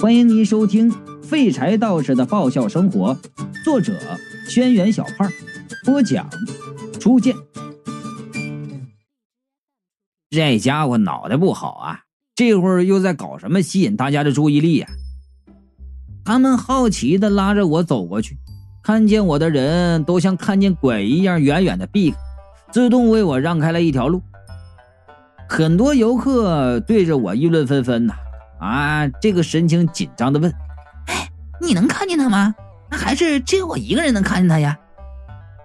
欢迎您收听《废柴道士的爆笑生活》，作者：轩辕小胖，播讲：初见。这家伙脑袋不好啊！这会儿又在搞什么吸引大家的注意力呀？他们好奇的拉着我走过去，看见我的人都像看见鬼一样，远远的避开，自动为我让开了一条路。很多游客对着我议论纷纷呐。啊，这个神情紧张的问：“哎，你能看见他吗？那还是只有我一个人能看见他呀？”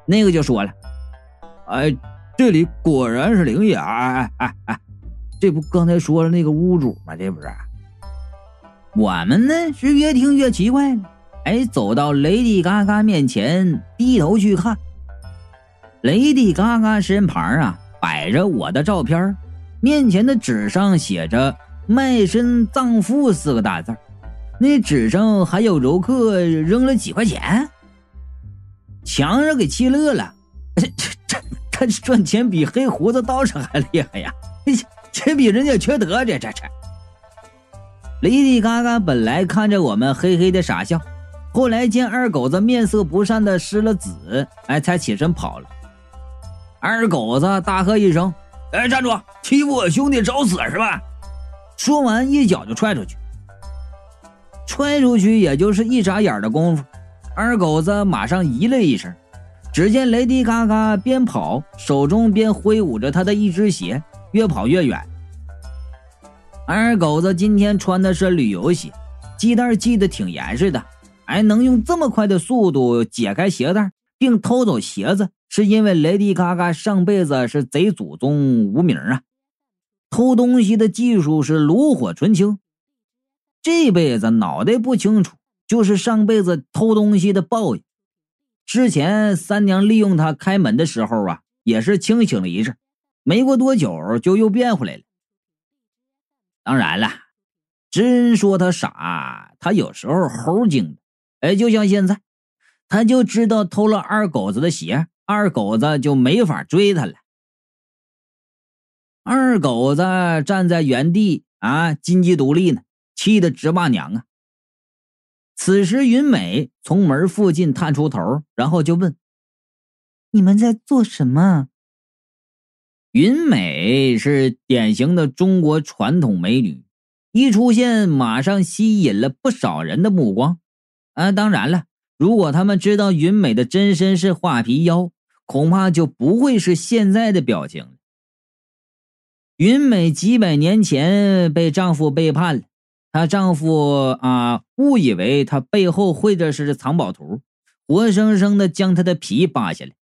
那个就说了：“哎，这里果然是灵异啊！哎哎哎，这不刚才说了那个屋主吗？这不是？我们呢是越听越奇怪了。哎，走到雷迪嘎嘎面前，低头去看，雷迪嘎嘎身旁啊摆着我的照片，面前的纸上写着。”卖身葬父四个大字那纸上还有柔客扔了几块钱，强人给气乐了。这这这他赚钱比黑胡子道士还厉害呀！这比人家缺德，这这这。雷迪嘎嘎本来看着我们嘿嘿的傻笑，后来见二狗子面色不善的失了子，哎，才起身跑了。二狗子大喝一声：“哎，站住！欺负我兄弟找死是吧？”说完，一脚就踹出去。踹出去也就是一眨眼的功夫，二狗子马上咦了一声。只见雷迪嘎嘎边跑，手中边挥舞着他的一只鞋，越跑越远。二狗子今天穿的是旅游鞋，系带系得挺严实的，还能用这么快的速度解开鞋带并偷走鞋子，是因为雷迪嘎嘎上辈子是贼祖宗无名啊。偷东西的技术是炉火纯青，这辈子脑袋不清楚，就是上辈子偷东西的报应。之前三娘利用他开门的时候啊，也是清醒了一阵，没过多久就又变回来了。当然了，真说他傻，他有时候猴精的，哎，就像现在，他就知道偷了二狗子的鞋，二狗子就没法追他了。二狗子站在原地啊，金鸡独立呢，气得直骂娘啊！此时，云美从门附近探出头，然后就问：“你们在做什么？”云美是典型的中国传统美女，一出现马上吸引了不少人的目光。啊，当然了，如果他们知道云美的真身是画皮妖，恐怕就不会是现在的表情。云美几百年前被丈夫背叛了，她丈夫啊误以为她背后会的是藏宝图，活生生的将她的皮扒下来。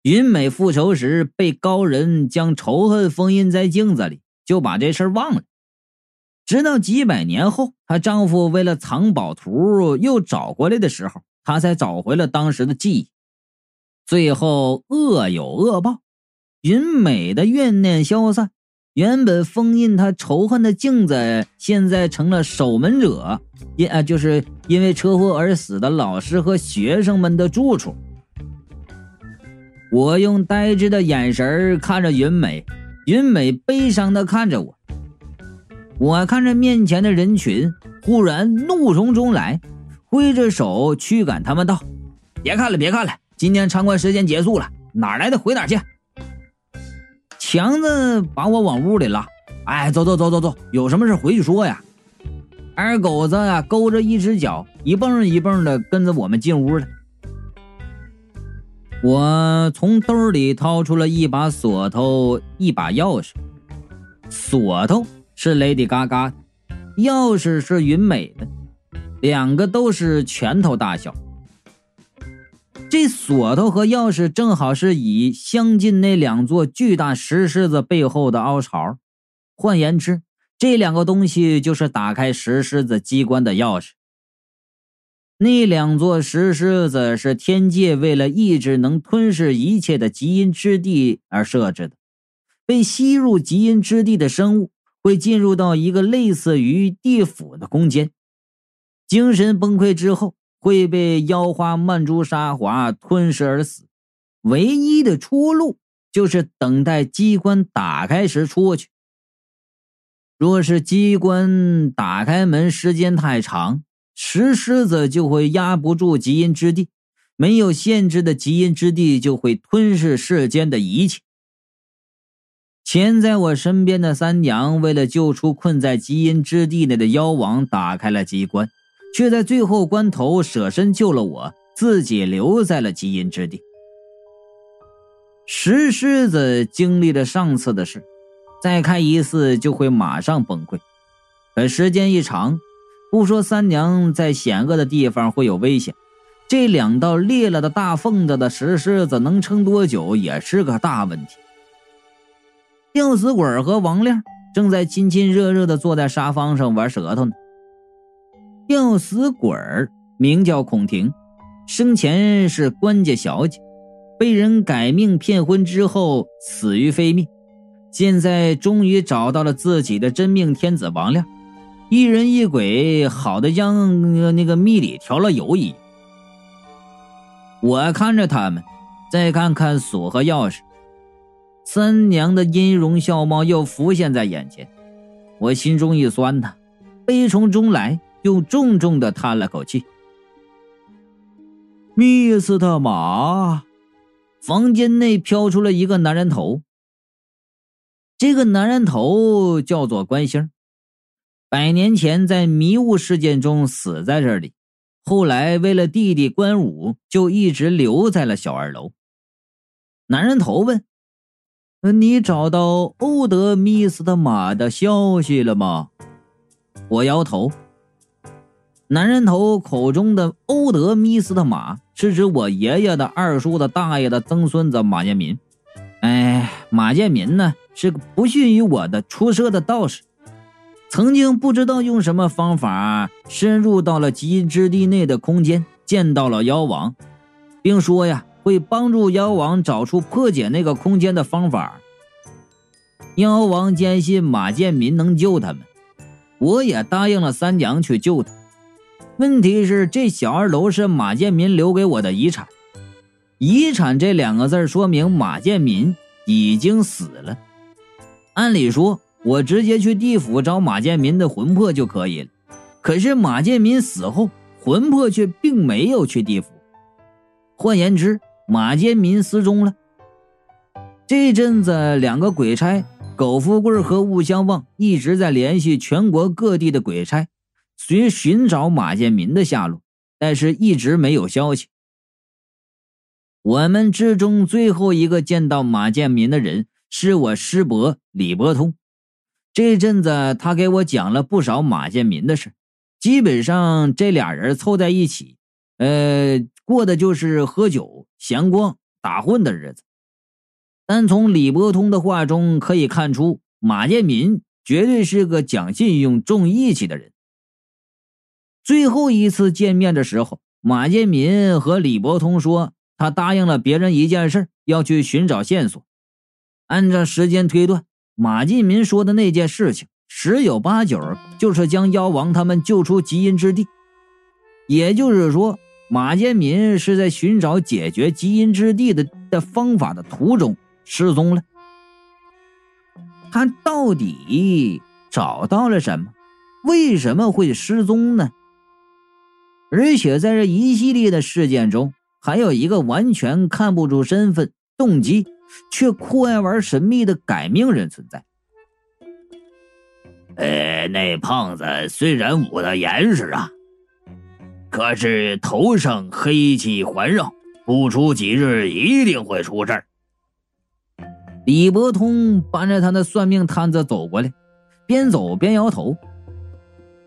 云美复仇时被高人将仇恨封印在镜子里，就把这事儿忘了。直到几百年后，她丈夫为了藏宝图又找过来的时候，她才找回了当时的记忆。最后恶有恶报，云美的怨念消散。原本封印他仇恨的镜子，现在成了守门者，因啊，就是因为车祸而死的老师和学生们的住处。我用呆滞的眼神看着云美，云美悲伤的看着我。我看着面前的人群，忽然怒从中来，挥着手驱赶他们道：“别看了，别看了，今天参观时间结束了，哪来的回哪去。”强子把我往屋里拉，哎，走走走走走，有什么事回去说呀。二狗子呀，勾着一只脚，一蹦一蹦的跟着我们进屋了。我从兜里掏出了一把锁头，一把钥匙。锁头是雷迪嘎嘎的，钥匙是云美的，两个都是拳头大小。这锁头和钥匙正好是以镶进那两座巨大石狮子背后的凹槽，换言之，这两个东西就是打开石狮子机关的钥匙。那两座石狮子是天界为了抑制能吞噬一切的极阴之地而设置的，被吸入极阴之地的生物会进入到一个类似于地府的空间，精神崩溃之后。会被妖花曼珠沙华吞噬而死，唯一的出路就是等待机关打开时出去。若是机关打开门时间太长，石狮子就会压不住极阴之地，没有限制的极阴之地就会吞噬世间的一切。潜在我身边的三娘为了救出困在极阴之地内的妖王，打开了机关，却在最后关头舍身救了我，自己留在了极阴之地。石狮子经历了上次的事，再开一次就会马上崩溃。可时间一长，不说三娘在险恶的地方会有危险，这两道裂了的大缝子的石狮子能撑多久也是个大问题。吊死鬼和王亮正在亲亲热热的坐在沙发上玩舌头呢。吊死鬼儿名叫孔婷，生前是官家小姐。被人改命骗婚之后死于非命，现在终于找到了自己的真命天子王亮，一人一鬼，好的将那个蜜里调了油一。我看着他们，再看看锁和钥匙，三娘的音容笑貌又浮现在眼前，我心中一酸呐，悲从中来，又重重的叹了口气。密斯特马。房间内飘出了一个男人头。这个男人头叫做关星，百年前在迷雾事件中死在这里，后来为了弟弟关武，就一直留在了小二楼。男人头问：“你找到欧德密斯特马的消息了吗？”我摇头。男人头口中的欧德密斯的马，是指我爷爷的二叔的大爷的曾孙子马建民。哎，马建民呢是个不逊于我的出色的道士，曾经不知道用什么方法深入到了极阴之地内的空间，见到了妖王，并说呀会帮助妖王找出破解那个空间的方法。妖王坚信马建民能救他们，我也答应了三娘去救他。问题是，这小二楼是马建民留给我的遗产。遗产这两个字说明马建民已经死了。按理说，我直接去地府找马建民的魂魄就可以了。可是马建民死后，魂魄却并没有去地府。换言之，马建民失踪了。这阵子，两个鬼差苟富贵和吴相旺一直在联系全国各地的鬼差。寻寻找马建民的下落，但是一直没有消息。我们之中最后一个见到马建民的人是我师伯李伯通。这阵子他给我讲了不少马建民的事，基本上这俩人凑在一起，呃，过的就是喝酒、闲逛、打混的日子。但从李伯通的话中可以看出，马建民绝对是个讲信用、重义气的人。最后一次见面的时候，马建民和李伯通说，他答应了别人一件事，要去寻找线索。按照时间推断，马建民说的那件事情十有八九就是将妖王他们救出极阴之地。也就是说，马建民是在寻找解决极阴之地的的方法的途中失踪了。他到底找到了什么？为什么会失踪呢？而且在这一系列的事件中，还有一个完全看不出身份、动机，却酷爱玩神秘的改命人存在。呃，那胖子虽然捂得严实啊，可是头上黑气环绕，不出几日一定会出事儿。李伯通搬着他的算命摊子走过来，边走边摇头。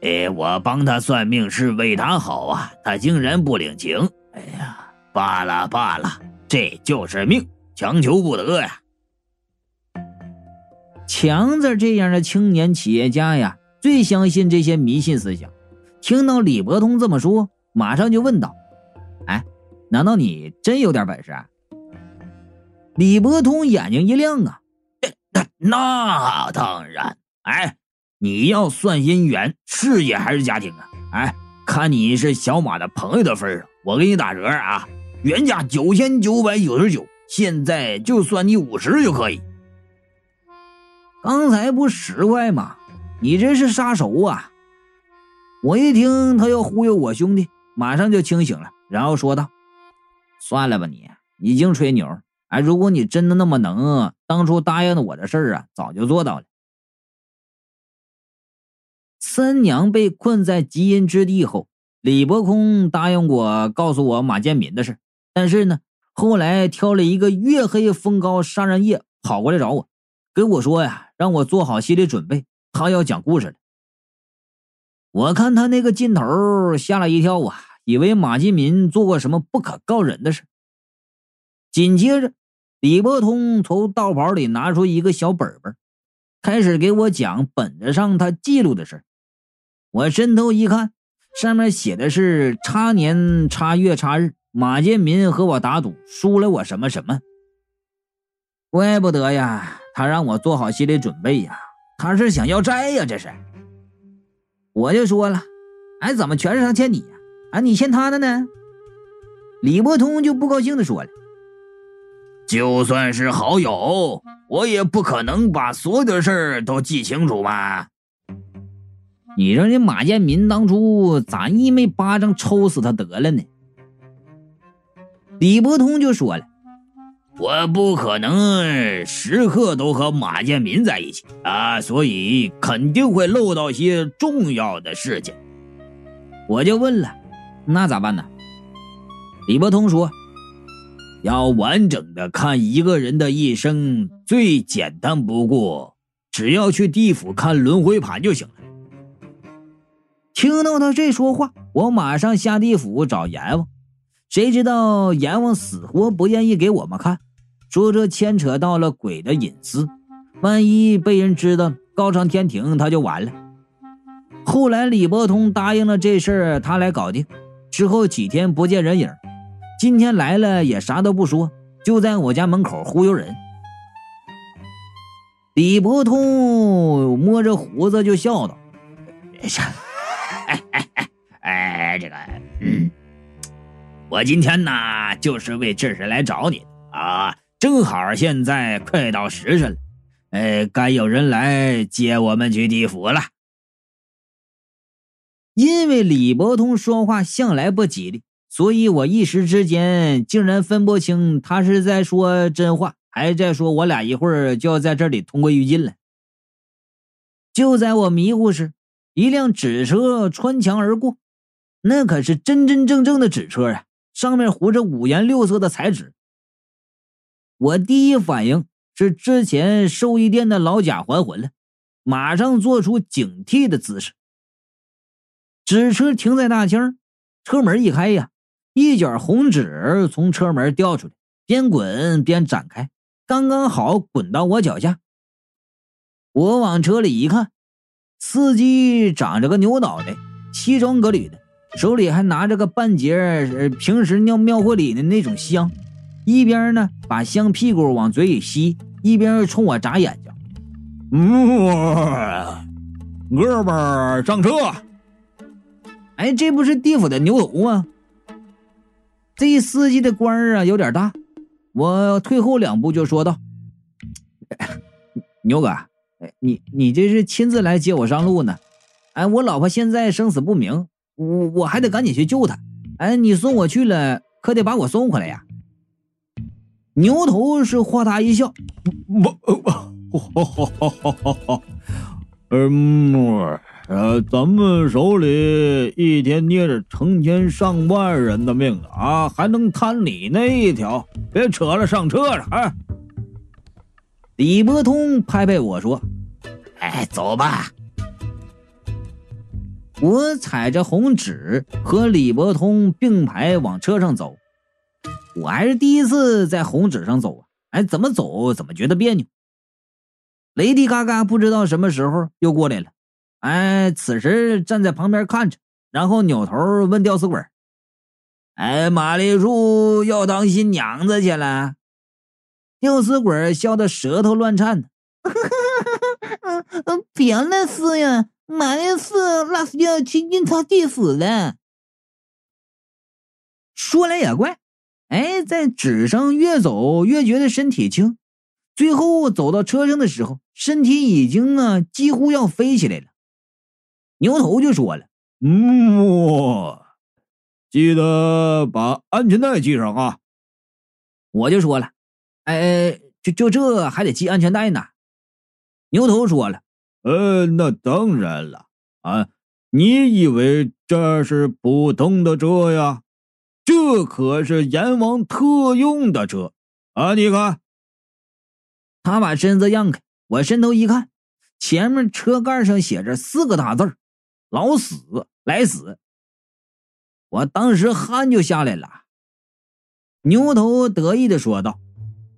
哎，我帮他算命是为他好啊，他竟然不领情。哎呀，罢了罢了，这就是命，强求不得呀。强子这样的青年企业家呀，最相信这些迷信思想。听到李伯通这么说，马上就问道：“哎，难道你真有点本事？”？”李伯通眼睛一亮啊，那那当然，哎。你要算姻缘、事业还是家庭啊？哎，看你是小马的朋友的份上，我给你打折啊，原价九千九百九十九，现在就算你五十就可以。刚才不十块吗？你这是杀熟啊！我一听他要忽悠我兄弟，马上就清醒了，然后说道：“算了吧，你你净吹牛！哎，如果你真的那么能，当初答应的我的事儿啊，早就做到了。”三娘被困在极阴之地后，李伯空答应过告诉我马建民的事，但是呢，后来挑了一个月黑风高杀人夜跑过来找我，跟我说呀，让我做好心理准备，他要讲故事了。我看他那个劲头，吓了一跳啊，以为马建民做过什么不可告人的事。紧接着，李伯通从道袍里拿出一个小本本，开始给我讲本子上他记录的事。我伸头一看，上面写的是差年差月差日，马建民和我打赌输了我什么什么。怪不得呀，他让我做好心理准备呀，他是想要债呀，这是。我就说了，哎，怎么全是他欠你呀？啊，你欠他的呢？李伯通就不高兴的说了：“就算是好友，我也不可能把所有的事儿都记清楚吧？你让人马建民当初咋一没巴掌抽死他得了呢？”李伯通就说了。我不可能时刻都和马建民在一起啊，所以肯定会漏到些重要的事情。我就问了，那咋办呢？李伯通说：“要完整的看一个人的一生，最简单不过，只要去地府看轮回盘就行了。”听到他这说话，我马上下地府找阎王。谁知道阎王死活不愿意给我们看，说这牵扯到了鬼的隐私，万一被人知道，告上天庭他就完了。后来李伯通答应了这事儿，他来搞定。之后几天不见人影，今天来了也啥都不说，就在我家门口忽悠人。李伯通摸着胡子就笑道：“ 哎哎哎哎，这个，嗯。”我今天呢，就是为这事来找你啊！正好现在快到时辰了，哎，该有人来接我们去地府了。因为李伯通说话向来不吉利，所以我一时之间竟然分不清他是在说真话，还在说我俩一会儿就要在这里同归于尽了。就在我迷糊时，一辆纸车穿墙而过，那可是真真正正的纸车啊！上面糊着五颜六色的彩纸。我第一反应是之前寿衣店的老贾还魂了，马上做出警惕的姿势。纸车停在大厅，车门一开呀，一卷红纸从车门掉出来，边滚边展开，刚刚好滚到我脚下。我往车里一看，司机长着个牛脑袋，西装革履的。手里还拿着个半截儿平时尿庙会里的那种香，一边呢把香屁股往嘴里吸，一边冲我眨眼睛。嗯，哥们儿上车。哎，这不是地府的牛头吗？这司机的官儿啊有点大，我退后两步就说道：“ 牛哥，你你这是亲自来接我上路呢？哎，我老婆现在生死不明。”我我还得赶紧去救她，哎，你送我去了，可得把我送回来呀。牛头是豁达一笑，不，哈哈哈哈哈。嗯，呃，咱们手里一天捏着成千上万人的命啊，还能贪你那一条？别扯了，上车了啊！李伯通拍拍我说：“哎，走吧。”我踩着红纸和李伯通并排往车上走，我还是第一次在红纸上走啊！哎，怎么走怎么觉得别扭。雷迪嘎嘎不知道什么时候又过来了，哎，此时站在旁边看着，然后扭头问吊死鬼：“哎，玛丽树要当新娘子去了？”吊死鬼笑得舌头乱颤嗯嗯，别那事呀。马丽斯那是要去阴曹地府了。说来也怪，哎，在纸上越走越觉得身体轻，最后走到车上的时候，身体已经啊几乎要飞起来了。牛头就说了：“嗯，记得把安全带系上啊。”我就说了：“哎，就就这还得系安全带呢。”牛头说了：“呃，那当然了啊，你以为这是普通的车呀？这可是阎王特用的车啊！你看。”他把身子让开，我伸头一看，前面车盖上写着四个大字老死来死。”我当时汗就下来了。牛头得意的说道：“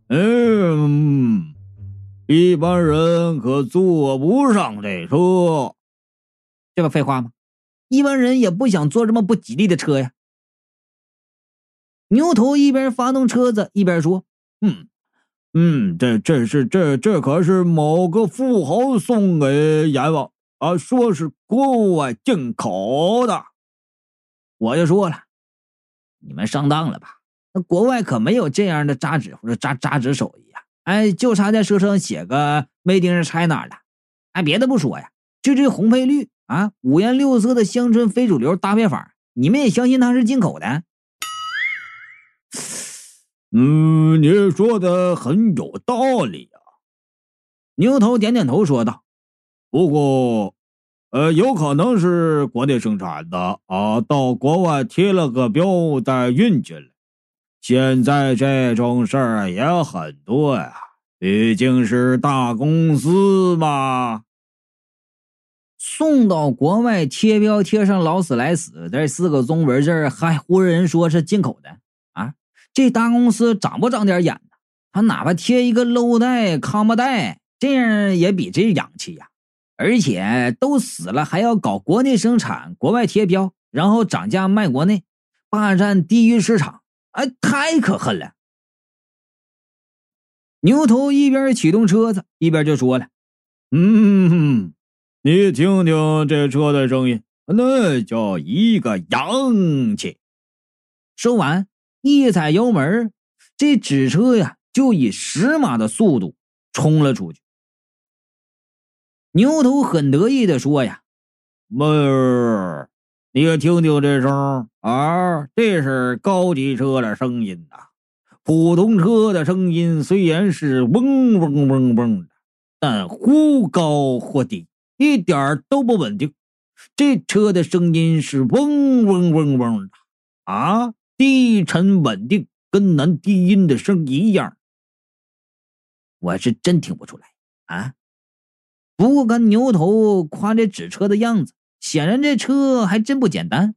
嗯，一般人可坐不上这车。这不废话吗？一般人也不想坐这么不吉利的车呀。”牛头一边发动车子一边说：“嗯。”嗯，这这是这这可是某个富豪送给阎王啊，说是国外进口的。我就说了，你们上当了吧？那国外可没有这样的扎纸或者扎扎纸手艺呀！哎，就差在车上写个 “Made in China” 了。哎，别的不说呀，就这红配绿啊，五颜六色的乡村非主流搭配法，你们也相信它是进口的？嗯，你说的很有道理呀。牛头点点头说道：“不过，呃，有可能是国内生产的啊，到国外贴了个标再运进来。现在这种事儿也很多呀，毕竟是大公司嘛。送到国外贴标贴上‘劳斯莱斯’这四个中文字，还唬人说是进口的啊。”这大公司长不长点眼呢？他哪怕贴一个 low 带、康巴带，这样也比这洋气呀！而且都死了，还要搞国内生产、国外贴标，然后涨价卖国内，霸占地域市场，哎，太可恨了！牛头一边启动车子，一边就说了：“嗯，你听听这车的声音，那叫一个洋气！”说完。一踩油门，这纸车呀就以十码的速度冲了出去。牛头很得意的说：“呀，妹儿，你听听这声啊，这是高级车的声音呐。普通车的声音虽然是嗡嗡嗡嗡的，但忽高忽低，一点都不稳定。这车的声音是嗡嗡嗡嗡的啊。”低沉稳定，跟男低音的声一样。我是真听不出来啊。不过跟牛头夸这纸车的样子，显然这车还真不简单。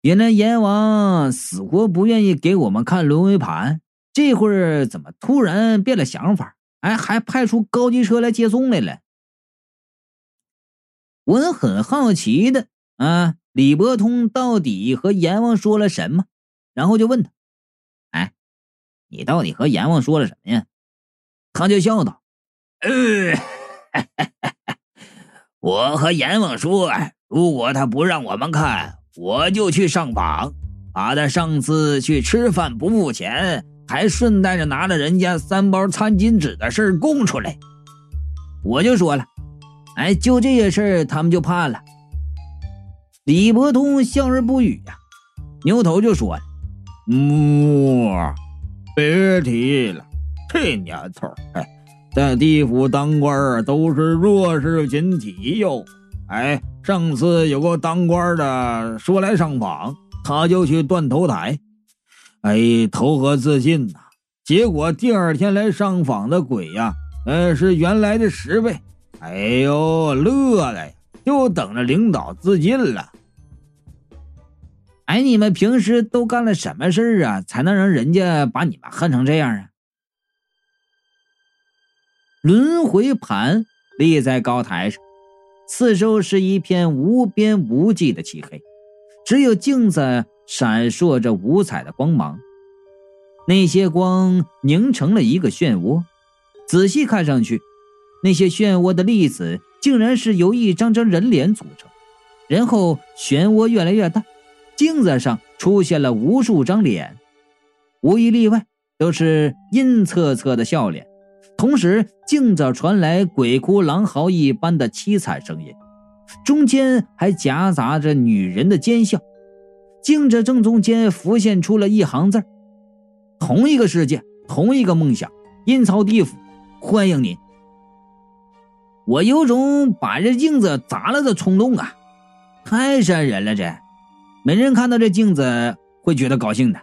原来阎王死活不愿意给我们看轮回盘，这会儿怎么突然变了想法？哎，还派出高级车来接送来了。我很好奇的啊。李伯通到底和阎王说了什么？然后就问他：“哎，你到底和阎王说了什么呀？”他就笑道：“呃，我和阎王说，如果他不让我们看，我就去上访，把他上次去吃饭不付钱，还顺带着拿了人家三包餐巾纸的事供出来。”我就说了：“哎，就这些事儿，他们就怕了。”李伯通笑而不语呀，牛头就说了：“木，别提了，这年头，哎，在地府当官都是弱势群体哟。哎，上次有个当官的说来上访，他就去断头台，哎，投河自尽呐。结果第二天来上访的鬼呀，呃，是原来的十倍。哎呦，乐的呀！”就等着领导自尽了。哎，你们平时都干了什么事儿啊，才能让人家把你们恨成这样啊？轮回盘立在高台上，四周是一片无边无际的漆黑，只有镜子闪烁着五彩的光芒。那些光凝成了一个漩涡，仔细看上去，那些漩涡的粒子。竟然是由一张张人脸组成，然后漩涡越来越大，镜子上出现了无数张脸，无一例外都是阴恻恻的笑脸。同时，镜子传来鬼哭狼嚎一般的凄惨声音，中间还夹杂着女人的奸笑。镜子正中间浮现出了一行字同一个世界，同一个梦想，阴曹地府，欢迎您。”我有种把这镜子砸了的冲动啊！太瘆人了，这没人看到这镜子会觉得高兴的。